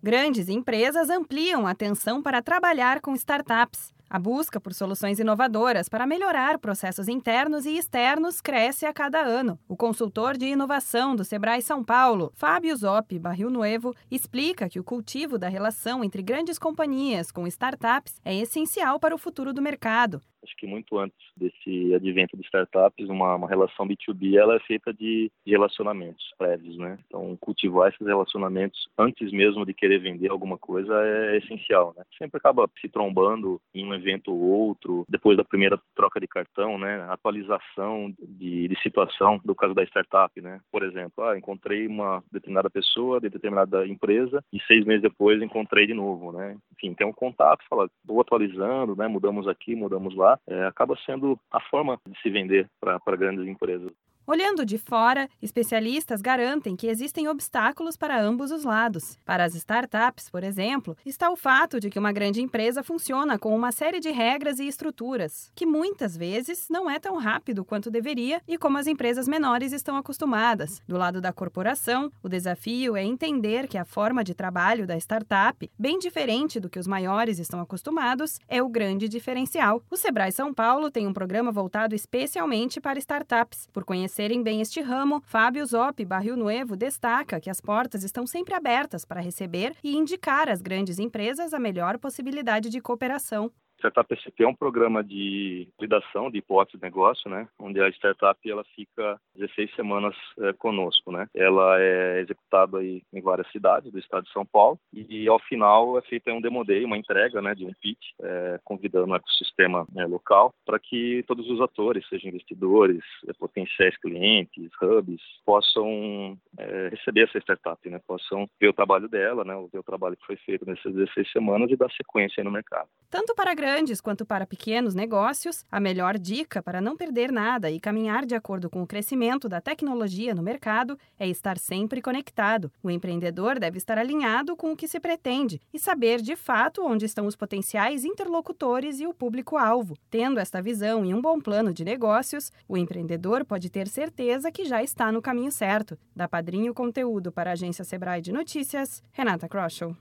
Grandes empresas ampliam a atenção para trabalhar com startups. A busca por soluções inovadoras para melhorar processos internos e externos cresce a cada ano. O consultor de inovação do Sebrae São Paulo, Fábio Zoppi Barril Nuevo, explica que o cultivo da relação entre grandes companhias com startups é essencial para o futuro do mercado. Acho que muito antes desse advento de startups, uma, uma relação B2B ela é feita de, de, relacionamentos prévios, né? Então, cultivar esses relacionamentos antes mesmo de querer vender alguma coisa é essencial, né? Sempre acaba se trombando em um evento ou outro, depois da primeira troca de cartão, né? Atualização de, de situação do caso da startup, né? Por exemplo, ah, encontrei uma determinada pessoa de determinada empresa e seis meses depois encontrei de novo, né? Enfim, tem um contato, fala, vou atualizando, né? Mudamos aqui, mudamos lá. É, acaba sendo a forma de se vender para grandes empresas. Olhando de fora, especialistas garantem que existem obstáculos para ambos os lados. Para as startups, por exemplo, está o fato de que uma grande empresa funciona com uma série de regras e estruturas, que muitas vezes não é tão rápido quanto deveria e como as empresas menores estão acostumadas. Do lado da corporação, o desafio é entender que a forma de trabalho da startup, bem diferente do que os maiores estão acostumados, é o grande diferencial. O Sebrae São Paulo tem um programa voltado especialmente para startups, por conhecer conhecerem bem este ramo, Fábio Zop Barril Nuevo destaca que as portas estão sempre abertas para receber e indicar às grandes empresas a melhor possibilidade de cooperação. Startup SCP é um programa de validação de hipótese de negócio, né? Onde a startup ela fica 16 semanas é, conosco, né? Ela é executada aí em várias cidades do estado de São Paulo e, e ao final é feita um demo day, uma entrega, né, de um pitch, é, convidando o ecossistema né, local para que todos os atores, sejam investidores, é, potenciais clientes, hubs, possam é, receber essa startup, né? Possam ver o trabalho dela, né? Ver o trabalho que foi feito nessas 16 semanas e dar sequência no mercado. Tanto para grandes quanto para pequenos negócios, a melhor dica para não perder nada e caminhar de acordo com o crescimento da tecnologia no mercado é estar sempre conectado. O empreendedor deve estar alinhado com o que se pretende e saber de fato onde estão os potenciais interlocutores e o público-alvo. Tendo esta visão e um bom plano de negócios, o empreendedor pode ter certeza que já está no caminho certo. Da Padrinho Conteúdo para a agência Sebrae de Notícias, Renata Kroschel.